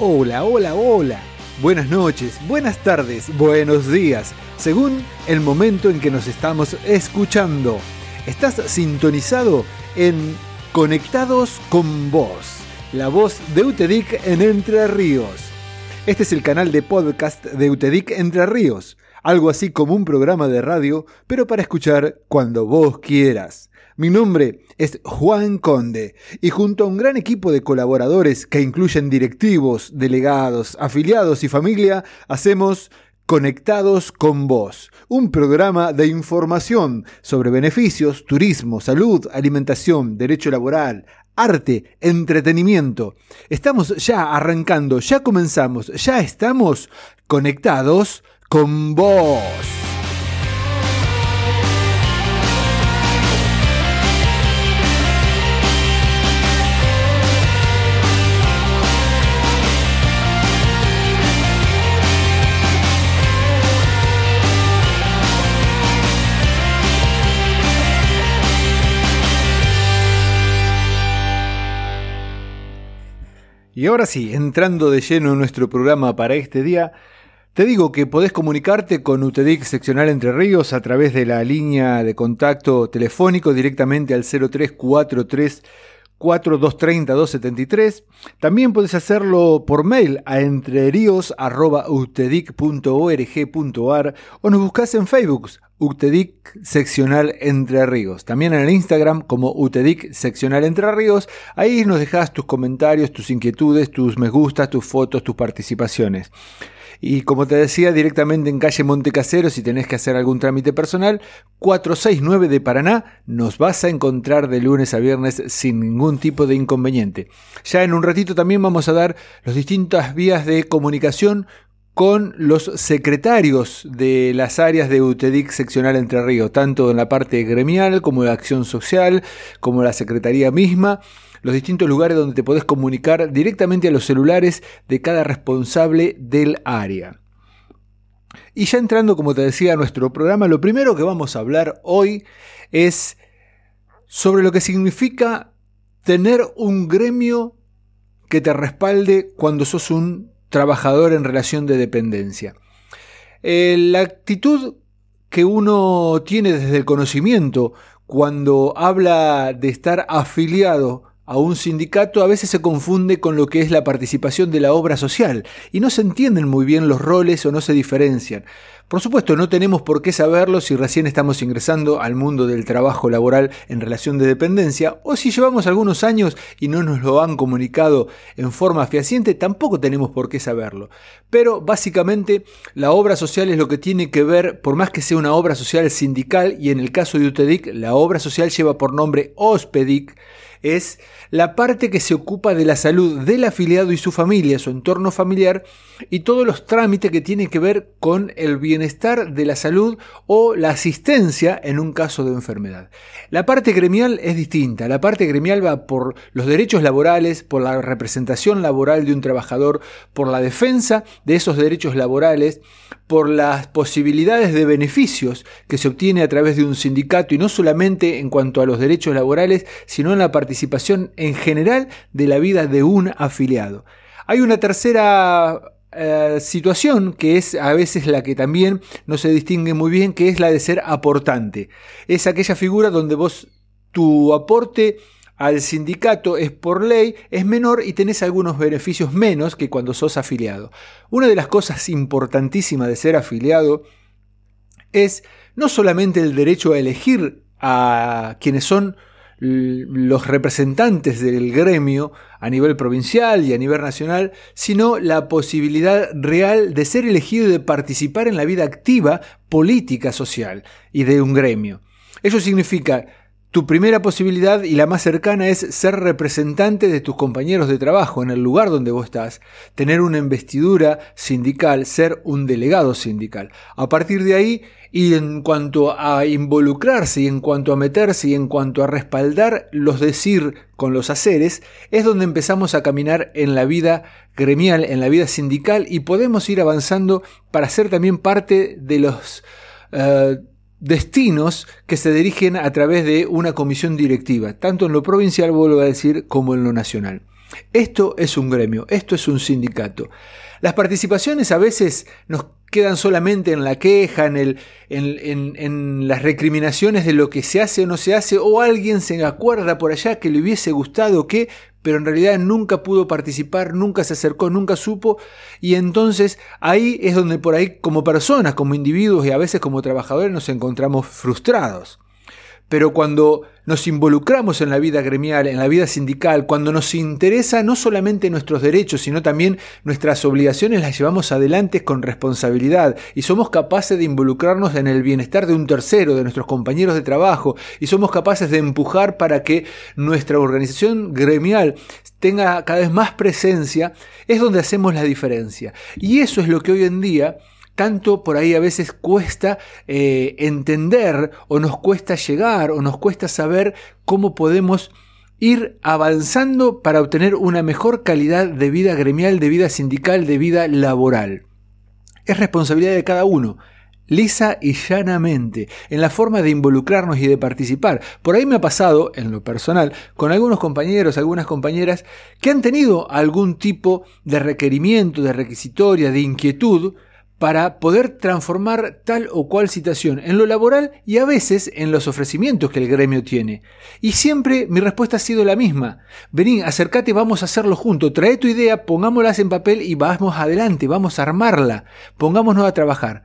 Hola, hola, hola. Buenas noches, buenas tardes, buenos días, según el momento en que nos estamos escuchando. Estás sintonizado en Conectados con Vos, la voz de UTEDIC en Entre Ríos. Este es el canal de podcast de UTEDIC Entre Ríos, algo así como un programa de radio, pero para escuchar cuando vos quieras. Mi nombre es Juan Conde y junto a un gran equipo de colaboradores que incluyen directivos, delegados, afiliados y familia, hacemos Conectados con Vos, un programa de información sobre beneficios, turismo, salud, alimentación, derecho laboral, arte, entretenimiento. Estamos ya arrancando, ya comenzamos, ya estamos conectados con vos. Y ahora sí, entrando de lleno en nuestro programa para este día, te digo que podés comunicarte con UTEDIC Seccional Entre Ríos a través de la línea de contacto telefónico directamente al 0343 4230-273. También puedes hacerlo por mail a entreríos.utedic.org.ar o nos buscas en Facebook, UTEDIC Seccional Entre Ríos. También en el Instagram como UTEDIC Seccional Entre Ríos. Ahí nos dejas tus comentarios, tus inquietudes, tus me gustas, tus fotos, tus participaciones. Y como te decía, directamente en calle Montecasero, si tenés que hacer algún trámite personal, 469 de Paraná, nos vas a encontrar de lunes a viernes sin ningún tipo de inconveniente. Ya en un ratito también vamos a dar las distintas vías de comunicación con los secretarios de las áreas de UTEDIC seccional Entre Ríos, tanto en la parte gremial como de acción social, como la secretaría misma los distintos lugares donde te podés comunicar directamente a los celulares de cada responsable del área. Y ya entrando, como te decía, a nuestro programa, lo primero que vamos a hablar hoy es sobre lo que significa tener un gremio que te respalde cuando sos un trabajador en relación de dependencia. Eh, la actitud que uno tiene desde el conocimiento cuando habla de estar afiliado a un sindicato a veces se confunde con lo que es la participación de la obra social y no se entienden muy bien los roles o no se diferencian. Por supuesto, no tenemos por qué saberlo si recién estamos ingresando al mundo del trabajo laboral en relación de dependencia o si llevamos algunos años y no nos lo han comunicado en forma fehaciente, tampoco tenemos por qué saberlo. Pero básicamente la obra social es lo que tiene que ver, por más que sea una obra social sindical y en el caso de UTEDIC, la obra social lleva por nombre OSPEDIC, es la parte que se ocupa de la salud del afiliado y su familia, su entorno familiar, y todos los trámites que tienen que ver con el bienestar de la salud o la asistencia en un caso de enfermedad. La parte gremial es distinta. La parte gremial va por los derechos laborales, por la representación laboral de un trabajador, por la defensa de esos derechos laborales, por las posibilidades de beneficios que se obtiene a través de un sindicato y no solamente en cuanto a los derechos laborales, sino en la participación en general de la vida de un afiliado. Hay una tercera eh, situación que es a veces la que también no se distingue muy bien, que es la de ser aportante. Es aquella figura donde vos tu aporte al sindicato es por ley, es menor y tenés algunos beneficios menos que cuando sos afiliado. Una de las cosas importantísimas de ser afiliado es no solamente el derecho a elegir a quienes son los representantes del gremio a nivel provincial y a nivel nacional, sino la posibilidad real de ser elegido y de participar en la vida activa política social y de un gremio. Eso significa tu primera posibilidad y la más cercana es ser representante de tus compañeros de trabajo en el lugar donde vos estás, tener una investidura sindical, ser un delegado sindical. A partir de ahí, y en cuanto a involucrarse y en cuanto a meterse y en cuanto a respaldar los decir con los haceres, es donde empezamos a caminar en la vida gremial, en la vida sindical y podemos ir avanzando para ser también parte de los... Eh, destinos que se dirigen a través de una comisión directiva, tanto en lo provincial, vuelvo a decir, como en lo nacional. Esto es un gremio, esto es un sindicato. Las participaciones a veces nos quedan solamente en la queja, en, las recriminaciones de lo que se hace o no se hace, o alguien se acuerda por allá que le hubiese gustado que, pero en realidad nunca pudo participar, nunca se acercó, nunca supo, y entonces ahí es donde por ahí como personas, como individuos y a veces como trabajadores nos encontramos frustrados. Pero cuando nos involucramos en la vida gremial, en la vida sindical, cuando nos interesa no solamente nuestros derechos, sino también nuestras obligaciones, las llevamos adelante con responsabilidad. Y somos capaces de involucrarnos en el bienestar de un tercero, de nuestros compañeros de trabajo, y somos capaces de empujar para que nuestra organización gremial tenga cada vez más presencia, es donde hacemos la diferencia. Y eso es lo que hoy en día tanto por ahí a veces cuesta eh, entender o nos cuesta llegar o nos cuesta saber cómo podemos ir avanzando para obtener una mejor calidad de vida gremial, de vida sindical, de vida laboral. Es responsabilidad de cada uno, lisa y llanamente, en la forma de involucrarnos y de participar. Por ahí me ha pasado, en lo personal, con algunos compañeros, algunas compañeras, que han tenido algún tipo de requerimiento, de requisitoria, de inquietud, para poder transformar tal o cual situación en lo laboral y a veces en los ofrecimientos que el gremio tiene. Y siempre mi respuesta ha sido la misma. Vení, acércate, vamos a hacerlo juntos. Trae tu idea, pongámoslas en papel y vamos adelante, vamos a armarla. Pongámonos a trabajar.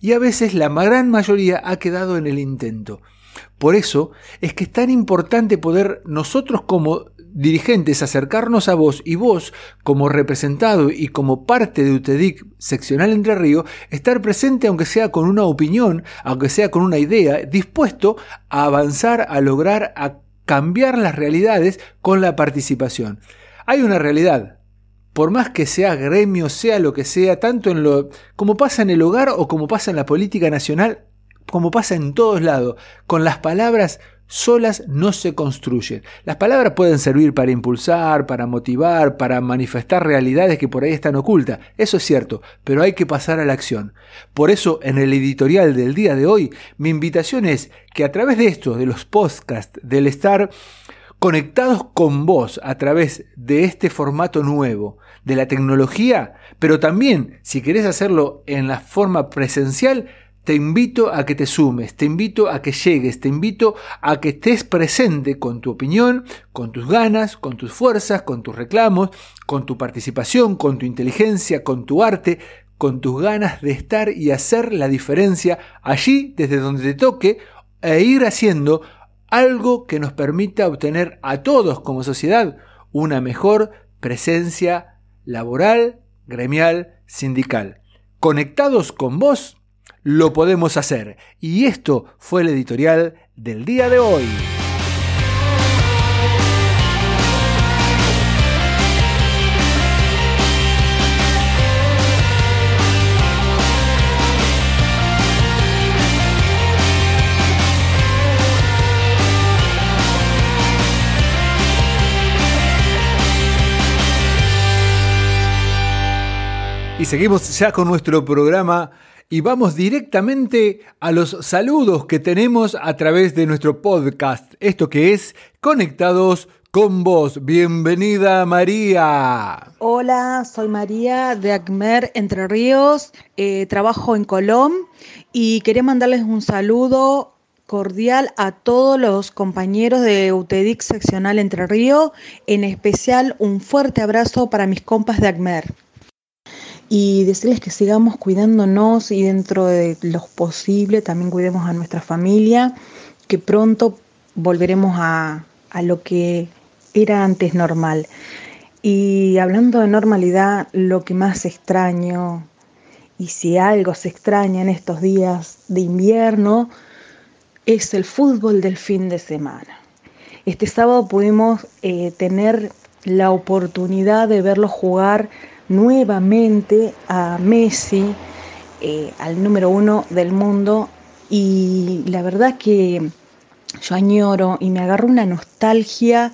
Y a veces la gran mayoría ha quedado en el intento. Por eso es que es tan importante poder nosotros como dirigentes acercarnos a vos y vos, como representado y como parte de UTEDIC seccional Entre Ríos, estar presente aunque sea con una opinión, aunque sea con una idea, dispuesto a avanzar, a lograr, a cambiar las realidades con la participación. Hay una realidad, por más que sea gremio, sea lo que sea, tanto en lo como pasa en el hogar o como pasa en la política nacional, como pasa en todos lados, con las palabras solas no se construyen. Las palabras pueden servir para impulsar, para motivar, para manifestar realidades que por ahí están ocultas. Eso es cierto, pero hay que pasar a la acción. Por eso, en el editorial del día de hoy, mi invitación es que a través de esto, de los podcasts, del estar conectados con vos a través de este formato nuevo, de la tecnología, pero también, si querés hacerlo en la forma presencial, te invito a que te sumes, te invito a que llegues, te invito a que estés presente con tu opinión, con tus ganas, con tus fuerzas, con tus reclamos, con tu participación, con tu inteligencia, con tu arte, con tus ganas de estar y hacer la diferencia allí desde donde te toque e ir haciendo algo que nos permita obtener a todos como sociedad una mejor presencia laboral, gremial, sindical. Conectados con vos, lo podemos hacer. Y esto fue el editorial del día de hoy. Y seguimos ya con nuestro programa y vamos directamente a los saludos que tenemos a través de nuestro podcast. Esto que es Conectados con vos. Bienvenida María. Hola, soy María de Acmer Entre Ríos. Eh, trabajo en Colón y quería mandarles un saludo cordial a todos los compañeros de UTEDIC seccional Entre Ríos, en especial un fuerte abrazo para mis compas de Acmer y decirles que sigamos cuidándonos y dentro de lo posible también cuidemos a nuestra familia, que pronto volveremos a, a lo que era antes normal. Y hablando de normalidad, lo que más extraño, y si algo se extraña en estos días de invierno, es el fútbol del fin de semana. Este sábado pudimos eh, tener la oportunidad de verlo jugar nuevamente a Messi, eh, al número uno del mundo, y la verdad que yo añoro y me agarro una nostalgia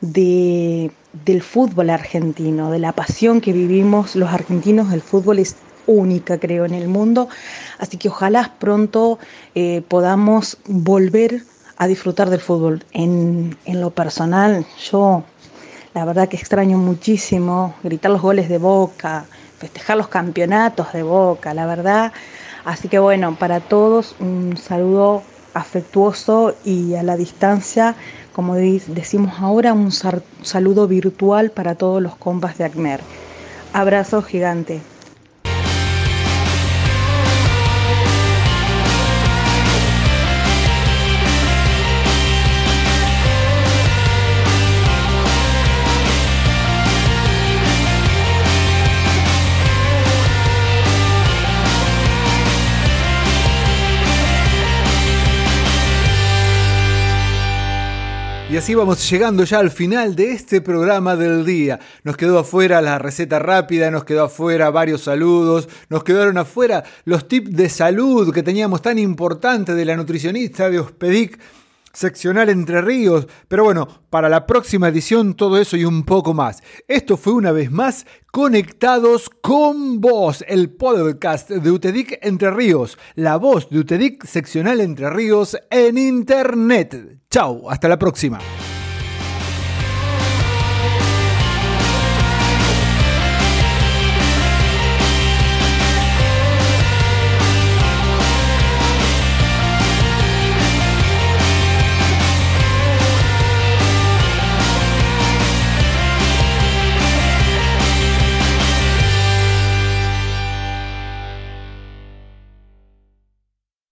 de, del fútbol argentino, de la pasión que vivimos los argentinos del fútbol es única, creo, en el mundo. Así que ojalá pronto eh, podamos volver a disfrutar del fútbol. En, en lo personal, yo La verdad que extraño muchísimo gritar los goles de Boca, festejar los campeonatos de Boca, la verdad. Así que bueno, para todos un saludo afectuoso y a la distancia, como decimos ahora, un saludo virtual para todos los compas de ACMER. Abrazo gigante. Así vamos llegando ya al final de este programa del día. Nos quedó afuera la receta rápida, nos quedó afuera varios saludos, nos quedaron afuera los tips de salud que teníamos tan importantes de la nutricionista de Hospedic seccional Entre Ríos. Pero bueno, para la próxima edición todo eso y un poco más. Esto fue una vez más Conectados con Vos, el podcast de UTEDIC Entre Ríos, la voz de UTEDIC seccional Entre Ríos en Internet. Chau, hasta la próxima.